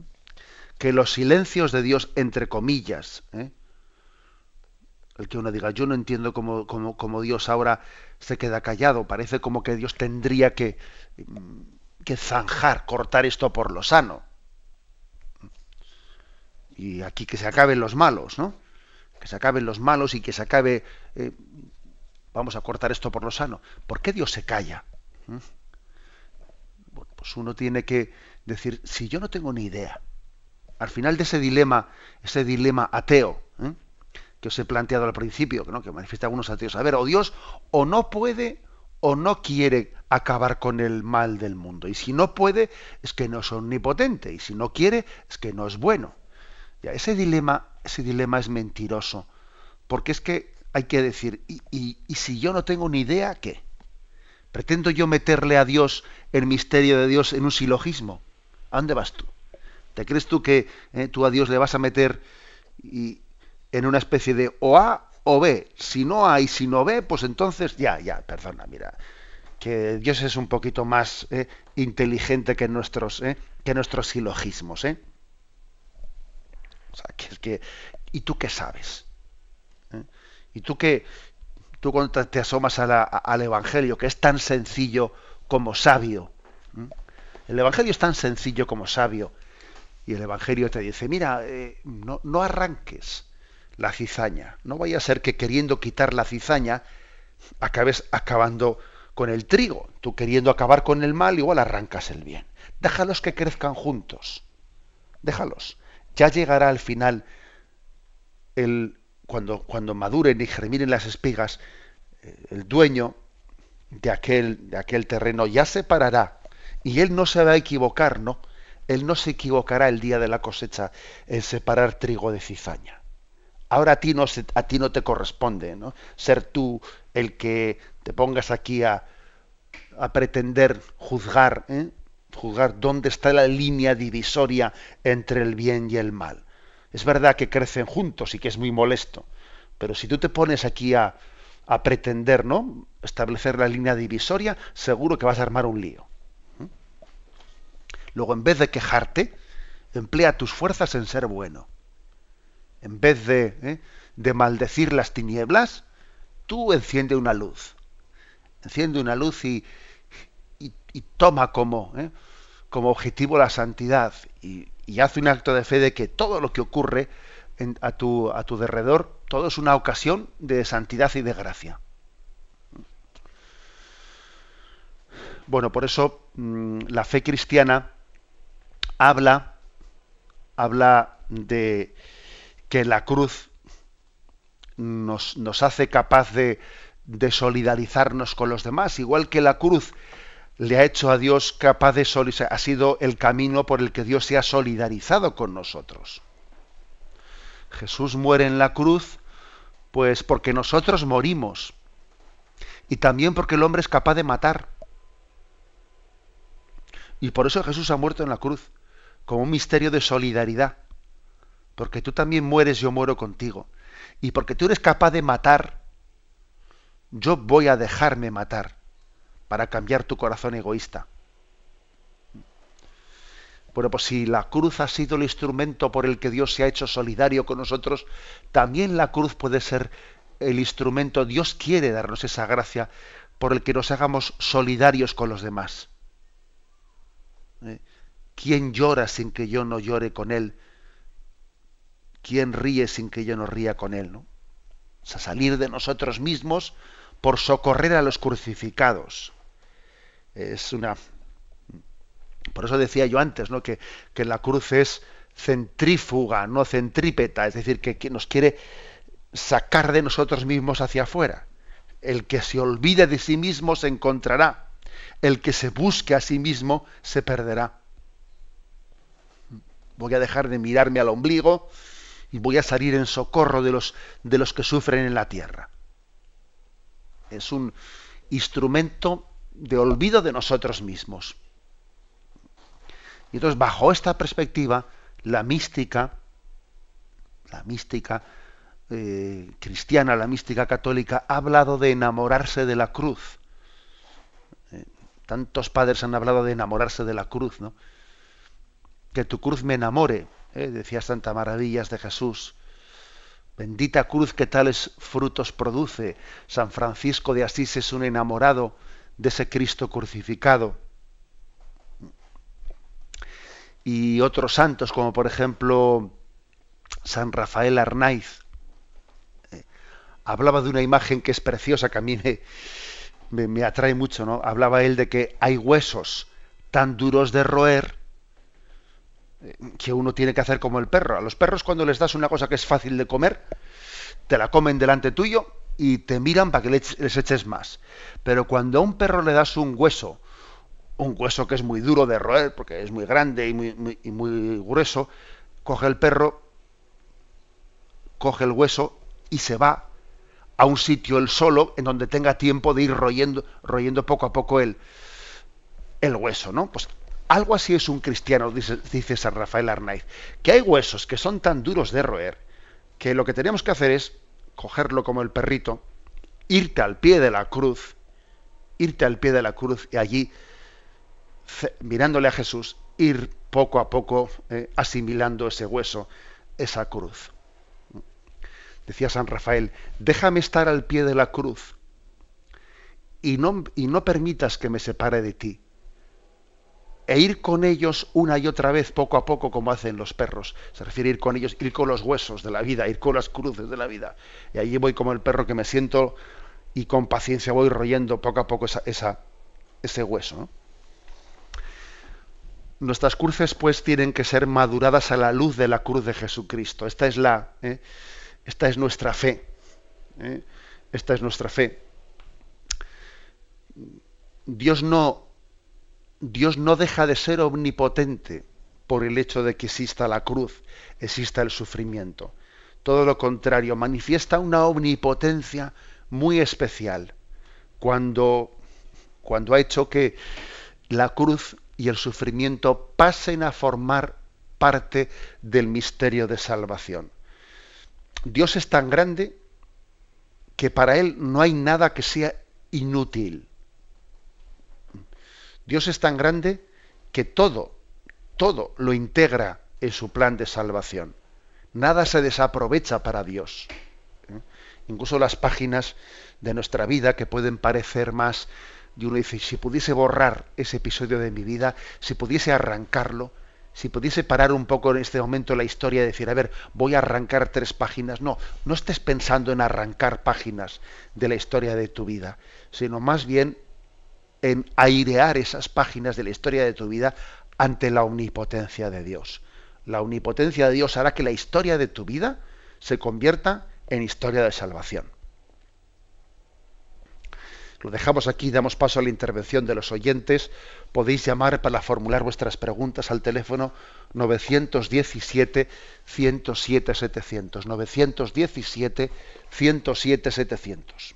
S1: Que los silencios de Dios, entre comillas, ¿eh? el que uno diga, yo no entiendo cómo, Dios ahora se queda callado, parece como que Dios tendría que, mm, que zanjar, cortar esto por lo sano. Y aquí que se acaben los malos, ¿no? Que se acaben los malos y que se acabe eh, vamos a cortar esto por lo sano. ¿Por qué Dios se calla? ¿Mm? pues uno tiene que decir, si yo no tengo ni idea, al final de ese dilema, ese dilema ateo, ¿eh? que os he planteado al principio, que manifiesta algunos ateos, a ver, o Dios o no puede o no quiere acabar con el mal del mundo. Y si no puede, es que no es omnipotente. Y si no quiere, es que no es bueno. Ese dilema, ese dilema es mentiroso. Porque es que hay que decir, ¿y, si yo no tengo ni idea, qué? ¿Pretendo yo meterle a Dios el misterio de Dios en un silogismo? ¿A dónde vas tú? ¿Te crees tú que eh, tú a Dios le vas a meter y, en una especie de o A o B? Si no A y si no B, pues entonces ya, ya, perdona, mira, que Dios es un poquito más eh, inteligente que nuestros, eh, que nuestros silogismos, ¿eh? O sea, que es que, ¿y tú qué sabes? Y tú que tú cuando te asomas al Evangelio, que es tan sencillo como sabio. El Evangelio es tan sencillo como sabio. Y el Evangelio te dice, mira, eh, no, no, arranques la cizaña. No vaya a ser que queriendo quitar la cizaña acabes acabando con el trigo. Tú queriendo acabar con el mal, igual arrancas el bien. Déjalos que crezcan juntos. Déjalos. Ya llegará al final el, cuando, maduren y germinen las espigas, eh, el dueño de aquel, de aquel terreno ya se parará y él no se va a equivocar, ¿no? Él no se equivocará el día de la cosecha en separar trigo de cizaña. Ahora a ti no, a ti no te corresponde ¿no? ser tú el que te pongas aquí a, a pretender juzgar, ¿eh? juzgar dónde está la línea divisoria entre el bien y el mal. Es verdad que crecen juntos y que es muy molesto, pero si tú te pones aquí a, pretender, ¿no? Establecer la línea divisoria, seguro que vas a armar un lío. Luego, en vez de quejarte, emplea tus fuerzas en ser bueno. En vez de, ¿eh? de maldecir las tinieblas, tú enciende una luz. Enciende una luz y, y, toma como, ¿eh? como objetivo la santidad y, y haz un acto de fe de que todo lo que ocurre a, tu, a tu derredor, todo es una ocasión de santidad y de gracia. Bueno, por eso mm, la fe cristiana habla, habla de que la cruz nos, nos hace capaz de, de solidarizarnos con los demás, igual que la cruz le ha hecho a Dios capaz de solidarizar, ha sido el camino por el que Dios se ha solidarizado con nosotros. Jesús muere en la cruz, pues porque nosotros morimos. Y también porque el hombre es capaz de matar. Y por eso Jesús ha muerto en la cruz, como un misterio de solidaridad. Porque tú también mueres, yo muero contigo. Y porque tú eres capaz de matar, yo voy a dejarme matar para cambiar tu corazón egoísta. Bueno, pues si la cruz ha sido el instrumento por el que Dios se ha hecho solidario con nosotros, también la cruz puede ser el instrumento, Dios quiere darnos esa gracia por el que nos hagamos solidarios con los demás. ¿Eh? ¿Quién llora sin que yo no llore con él? ¿Quién ríe sin que yo no ría con él? ¿no? O sea, salir de nosotros mismos por socorrer a los crucificados. Es una. Por eso decía yo antes, ¿no? Que, que la cruz es centrífuga, no centrípeta, es decir, que, nos quiere sacar de nosotros mismos hacia afuera. El que se olvide de sí mismo se encontrará. El que se busque a sí mismo se perderá. Voy a dejar de mirarme al ombligo y voy a salir en socorro de los, de los que sufren en la tierra. Es un instrumento de olvido de nosotros mismos. Y entonces, bajo esta perspectiva, la mística, la mística eh, cristiana, la mística católica, ha hablado de enamorarse de la cruz. Eh, tantos padres han hablado de enamorarse de la cruz, ¿no? Que tu cruz me enamore, eh, decía Santa Maravillas de Jesús. Bendita cruz que tales frutos produce. San Francisco de Asís es un enamorado de ese Cristo crucificado. Y otros santos, como por ejemplo San Rafael Arnaiz, hablaba de una imagen que es preciosa, que a mí me, atrae mucho, ¿no? Hablaba él de que hay huesos tan duros de roer eh, que uno tiene que hacer como el perro. A los perros cuando les das una cosa que es fácil de comer, te la comen delante tuyo y te miran para que les, eches más. Pero cuando a un perro le das un hueso, un hueso que es muy duro de roer, porque es muy grande y muy, y muy grueso, coge el perro, coge el hueso y se va a un sitio él solo en donde tenga tiempo de ir royendo, royendo poco a poco el, el hueso, ¿no? Pues algo así es un cristiano, dice, dice San Rafael Arnaiz, que hay huesos que son tan duros de roer que lo que tenemos que hacer es cogerlo como el perrito, irte al pie de la cruz, irte al pie de la cruz y allí, mirándole a Jesús, ir poco a poco eh, asimilando ese hueso, esa cruz decía San Rafael, déjame estar al pie de la cruz y no, y no permitas que me separe de ti. E ir con ellos una y otra vez, poco a poco, como hacen los perros. Se refiere a ir con ellos, ir con los huesos de la vida, ir con las cruces de la vida. Y allí voy como el perro que me siento y con paciencia voy royendo poco a poco esa, ese hueso. Nuestras cruces, pues, tienen que ser maduradas a la luz de la cruz de Jesucristo. Esta es la, ¿eh? Esta es nuestra fe. ¿eh? Esta es nuestra fe. Dios no, Dios no deja de ser omnipotente por el hecho de que exista la cruz, exista el sufrimiento. Todo lo contrario, manifiesta una omnipotencia muy especial cuando, cuando ha hecho que la cruz y el sufrimiento pasen a formar parte del misterio de salvación. Dios es tan grande que para Él no hay nada que sea inútil. Dios es tan grande que todo, todo lo integra en su plan de salvación. Nada se desaprovecha para Dios. ¿eh? Incluso las páginas de nuestra vida que pueden parecer más, de uno dice, si pudiese borrar ese episodio de mi vida, si pudiese arrancarlo, si pudiese parar un poco en este momento la historia y decir, a ver, voy a arrancar tres páginas. No, no estés pensando en arrancar páginas de la historia de tu vida, sino más bien en airear esas páginas de la historia de tu vida ante la omnipotencia de Dios. La omnipotencia de Dios hará que la historia de tu vida se convierta en historia de salvación. Lo dejamos aquí, damos paso a la intervención de los oyentes. Podéis llamar para formular vuestras preguntas al teléfono 917 107 700. 917 107 700.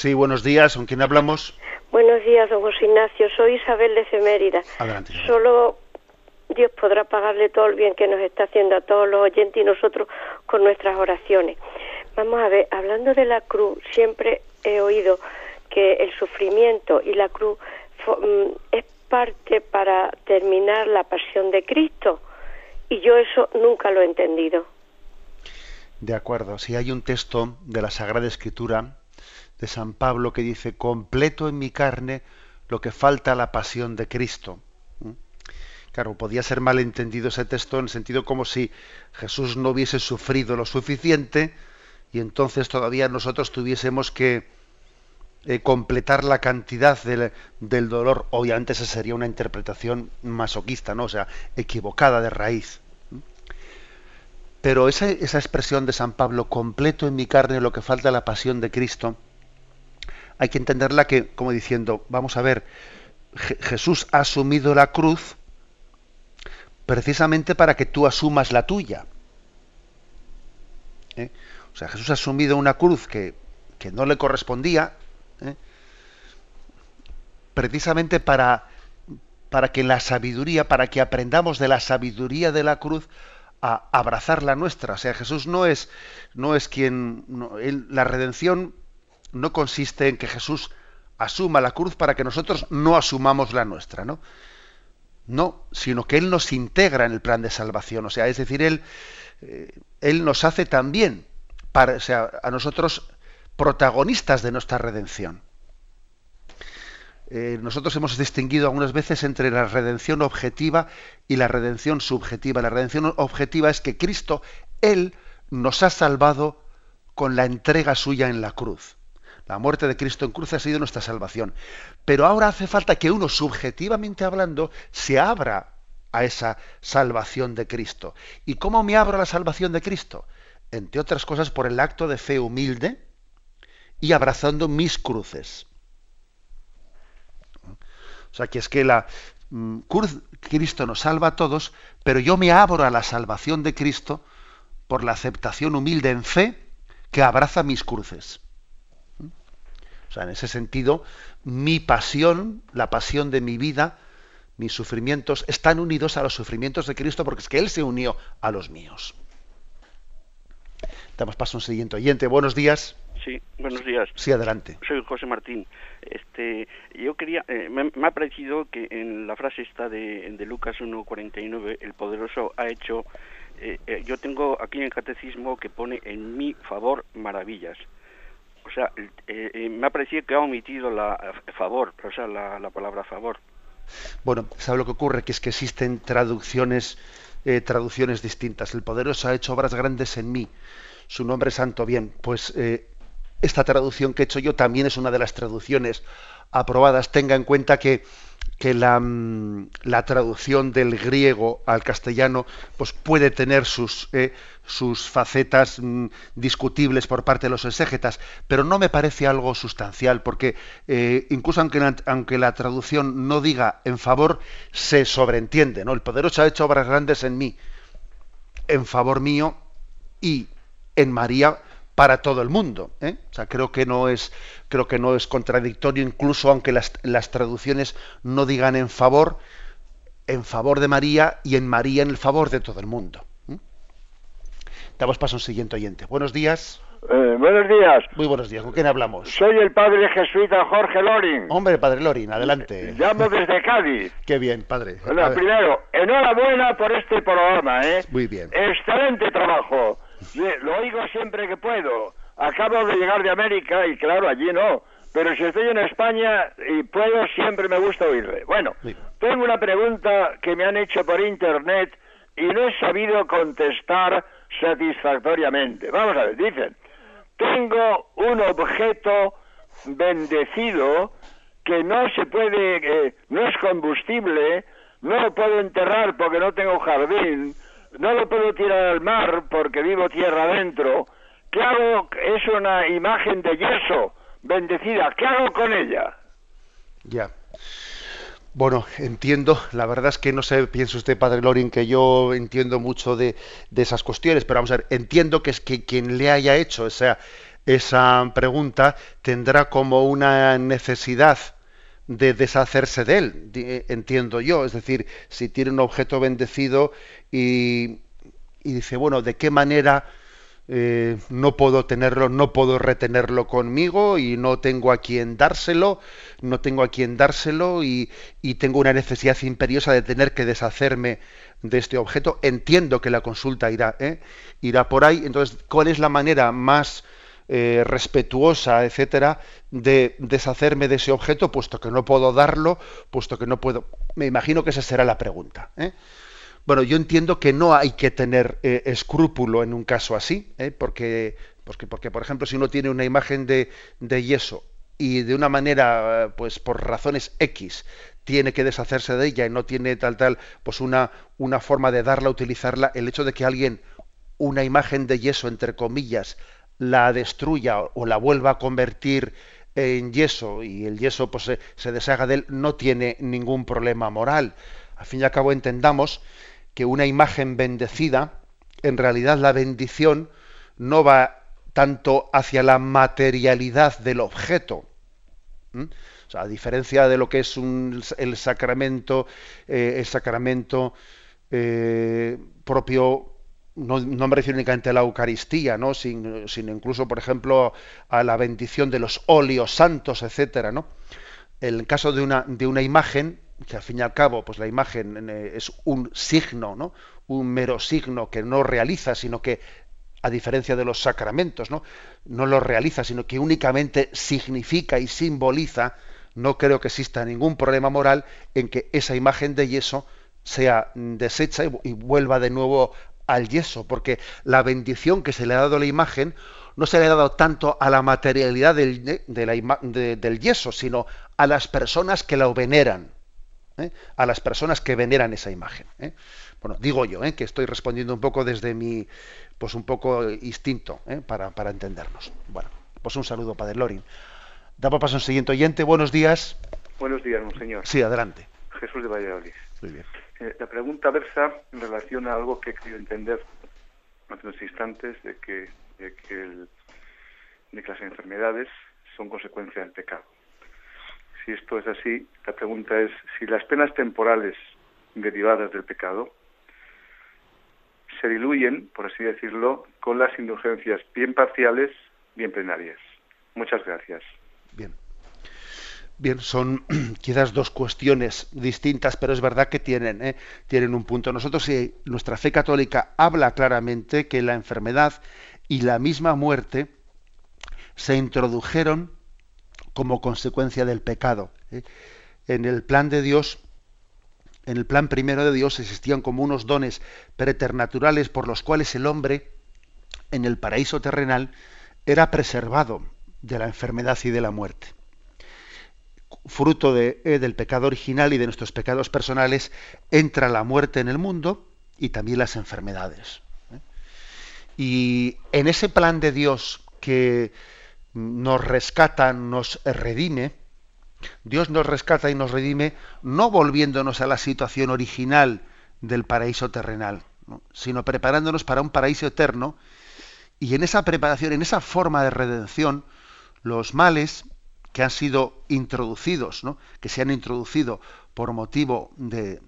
S1: Sí, buenos días. ¿Con quién hablamos?
S2: Buenos días, don José Ignacio. Soy Isabel de Cemérida.
S1: Adelante.
S2: Solo Dios podrá pagarle todo el bien que nos está haciendo a todos los oyentes y nosotros con nuestras oraciones. Vamos a ver, hablando de la cruz, siempre he oído que el sufrimiento y la cruz mm, es parte para terminar la pasión de Cristo. Y yo eso nunca lo he entendido.
S1: De acuerdo. Si hay un texto de la Sagrada Escritura de San Pablo que dice, completo en mi carne lo que falta a la pasión de Cristo. ¿Mm? Claro, podía ser mal entendido ese texto en el sentido como si Jesús no hubiese sufrido lo suficiente y entonces todavía nosotros tuviésemos que eh, completar la cantidad del, dolor. Obviamente esa sería una interpretación masoquista, ¿no? O sea, equivocada de raíz. ¿Mm? Pero esa, esa expresión de San Pablo, completo en mi carne lo que falta la pasión de Cristo, hay que entenderla que, como diciendo, vamos a ver, Jesús ha asumido la cruz precisamente para que tú asumas la tuya. ¿Eh? O sea, Jesús ha asumido una cruz que, no le correspondía, ¿eh? precisamente para, para que la sabiduría, para que aprendamos de la sabiduría de la cruz a abrazar la nuestra. O sea, Jesús no es, no es quien, la redención no consiste en que Jesús asuma la cruz para que nosotros no asumamos la nuestra, ¿no? No, sino que Él nos integra en el plan de salvación. O sea, es decir, Él, eh, nos hace también, para, o sea, a nosotros protagonistas de nuestra redención. Eh, nosotros hemos distinguido algunas veces entre la redención objetiva y la redención subjetiva. La redención objetiva es que Cristo, Él, nos ha salvado con la entrega suya en la cruz. La muerte de Cristo en cruz ha sido nuestra salvación. Pero ahora hace falta que uno, subjetivamente hablando, se abra a esa salvación de Cristo. ¿Y cómo me abro a la salvación de Cristo? Entre otras cosas, por el acto de fe humilde y abrazando mis cruces. O sea, que es que mm, cruz, Cristo nos salva a todos, pero yo me abro a la salvación de Cristo por la aceptación humilde en fe que abraza mis cruces. O sea, en ese sentido, mi pasión, la pasión de mi vida, mis sufrimientos, están unidos a los sufrimientos de Cristo porque es que Él se unió a los míos. Damos paso a un siguiente oyente. Buenos días.
S3: Sí, buenos días.
S1: Sí, adelante.
S3: Soy José Martín. Este, yo quería, eh, me, ha parecido que en la frase esta de, de Lucas 1.49, el poderoso ha hecho, eh, eh, yo tengo aquí en el catecismo que pone en mi favor maravillas o sea, eh, eh, me ha parecido que ha omitido la favor, o sea, la, palabra favor.
S1: Bueno, ¿sabe lo que ocurre? Que es que existen traducciones, eh, traducciones distintas. El poderoso ha hecho obras grandes en mí. Su nombre santo bien. Pues esta traducción que he hecho yo también es una de las traducciones aprobadas. Tenga en cuenta que que mm, la, traducción del griego al castellano pues puede tener sus, sus facetas mm, discutibles por parte de los exégetas, pero no me parece algo sustancial, porque eh, incluso aunque la, aunque la traducción no diga en favor, se sobreentiende, ¿no? El poderoso ha hecho obras grandes en mí, en favor mío y en María para todo el mundo. ¿eh? O sea, creo que no es creo que no es contradictorio, incluso aunque las, las traducciones no digan en favor, en favor de María y en María en el favor de todo el mundo. Damos paso a un siguiente oyente. Buenos días.
S4: Eh, buenos días.
S1: Muy buenos días. ¿Con quién hablamos?
S4: Soy el padre jesuita Jorge Loring.
S1: Hombre, padre Lorin, adelante.
S4: Llamo desde Cádiz.
S1: Qué bien, padre.
S4: Bueno, primero, enhorabuena por este programa, ¿eh?
S1: Muy bien.
S4: Excelente trabajo. Lo oigo siempre que puedo. Acabo de llegar de América y claro, allí no. Pero si estoy en España y puedo, siempre me gusta oírle. Bueno,
S1: Sí.
S4: tengo una pregunta que me han hecho por internet y no he sabido contestar satisfactoriamente. Vamos a ver, dicen, tengo un objeto bendecido que no se puede, eh, no es combustible, no lo puedo enterrar porque no tengo jardín, no lo puedo tirar al mar porque vivo tierra adentro. ¿Qué hago? Es una imagen de yeso bendecida. ¿Qué hago con ella?
S1: Ya. Bueno, entiendo, la verdad es que no sé, piensa usted, padre Lorin, que yo entiendo mucho de, esas cuestiones, pero vamos a ver, entiendo que es que quien le haya hecho esa, esa pregunta tendrá como una necesidad de deshacerse de él, di- entiendo yo, es decir, si tiene un objeto bendecido y, y dice, bueno, ¿de qué manera eh, no puedo tenerlo, no puedo retenerlo conmigo y no tengo a quien dárselo, no tengo a quien dárselo y, tengo una necesidad imperiosa de tener que deshacerme de este objeto. Entiendo que la consulta irá, ¿eh? irá por ahí. Entonces, ¿cuál es la manera más eh, respetuosa, etcétera, de deshacerme de ese objeto, puesto que no puedo darlo, puesto que no puedo? Me imagino que esa será la pregunta. Bueno, yo entiendo que no hay que tener eh, escrúpulo en un caso así, ¿eh? porque, porque, porque, por ejemplo, si uno tiene una imagen de, de yeso y de una manera, eh, pues por razones X, tiene que deshacerse de ella y no tiene tal, tal, pues una, una forma de darla, utilizarla, el hecho de que alguien, una imagen de yeso, entre comillas, la destruya o la vuelva a convertir en yeso y el yeso pues se, se deshaga de él, no tiene ningún problema moral. Al fin y al cabo entendamos que una imagen bendecida, en realidad la bendición no va tanto hacia la materialidad del objeto. a diferencia de lo que es un- el sacramento, eh, el sacramento eh, propio, no, no me refiero únicamente a la Eucaristía, ¿no? Sin- sino incluso, por ejemplo, a la bendición de los óleos santos, etcétera, ¿no? El caso de una, de una imagen, que al fin y al cabo, pues la imagen eh, es un signo, ¿no? Un mero signo que no realiza, sino que, a diferencia de los sacramentos, ¿no? No lo realiza, sino que únicamente significa y simboliza, no creo que exista ningún problema moral en que esa imagen de yeso sea deshecha y, vu- y vuelva de nuevo al yeso, porque la bendición que se le ha dado a la imagen no se le ha dado tanto a la materialidad del, del yeso, sino a las personas que la veneran, ¿eh? a las personas que veneran esa imagen. ¿eh? Bueno, digo yo, ¿eh? que estoy respondiendo un poco desde mi, pues un poco instinto, para, para entendernos. Bueno, pues un saludo, Padre Lorin. Damos paso a un siguiente oyente. Buenos días.
S5: Buenos días, monseñor.
S1: Sí, adelante.
S5: Jesús de Valladolid.
S1: Muy bien.
S5: Eh, la pregunta versa en relación a algo que he querido entender hace unos instantes, de que, de que, el- de que las enfermedades son consecuencia del pecado. Si esto es así, la pregunta es si las penas temporales derivadas del pecado se diluyen, por así decirlo, con las indulgencias bien parciales, bien plenarias. Muchas gracias.
S1: Bien. Bien, son quizás dos cuestiones distintas, pero es verdad que tienen, ¿eh? tienen un punto. Nosotros, eh, nuestra fe católica habla claramente que la enfermedad y la misma muerte se introdujeron como consecuencia del pecado. ¿eh? En el plan de Dios, en el plan primero de Dios existían como unos dones preternaturales por los cuales el hombre en el paraíso terrenal era preservado de la enfermedad y de la muerte. Fruto eh, del pecado original y de nuestros pecados personales entra la muerte en el mundo y también las enfermedades. ¿eh? Y en ese plan de Dios que nos rescata, nos redime, Dios nos rescata y nos redime no volviéndonos a la situación original del paraíso terrenal, ¿no? sino preparándonos para un paraíso eterno. Y en esa preparación, en esa forma de redención, los males que han sido introducidos, ¿no? que se han introducido por motivo de,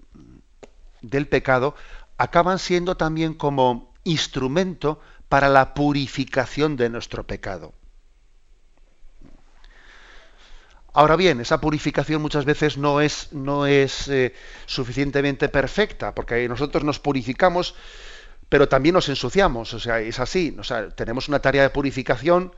S1: del pecado, acaban siendo también como instrumento para la purificación de nuestro pecado. Ahora bien, esa purificación muchas veces no es, no es eh, suficientemente perfecta, porque nosotros nos purificamos, pero también nos ensuciamos, o sea, es así, o sea, tenemos una tarea de purificación,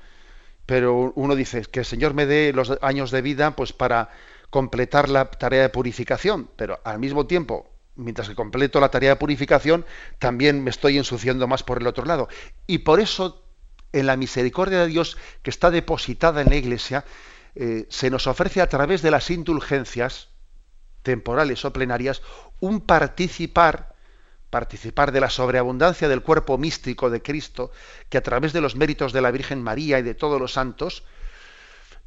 S1: pero uno dice que el Señor me dé los años de vida pues para completar la tarea de purificación, pero al mismo tiempo, mientras que completo la tarea de purificación, también me estoy ensuciando más por el otro lado. Y por eso, en la misericordia de Dios que está depositada en la Iglesia, eh, se nos ofrece a través de las indulgencias temporales o plenarias un participar participar de la sobreabundancia del cuerpo místico de Cristo, que a través de los méritos de la Virgen María y de todos los santos,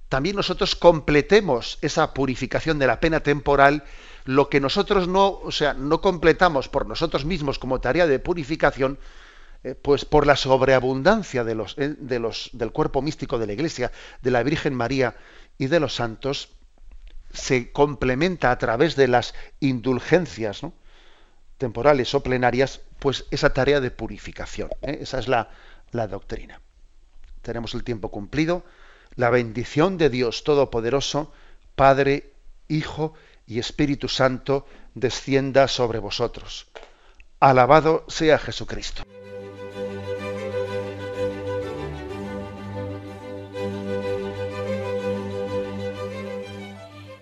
S1: también nosotros completemos esa purificación de la pena temporal, lo que nosotros no, o sea, no completamos por nosotros mismos como tarea de purificación, eh, pues por la sobreabundancia eh, de los, del cuerpo místico de la Iglesia, de la Virgen María y de los santos, se complementa a través de las indulgencias temporales o plenarias, pues esa tarea de purificación. ¿eh? Esa es la, la doctrina. Tenemos el tiempo cumplido. La bendición de Dios Todopoderoso, Padre, Hijo y Espíritu Santo, descienda sobre vosotros. Alabado sea Jesucristo.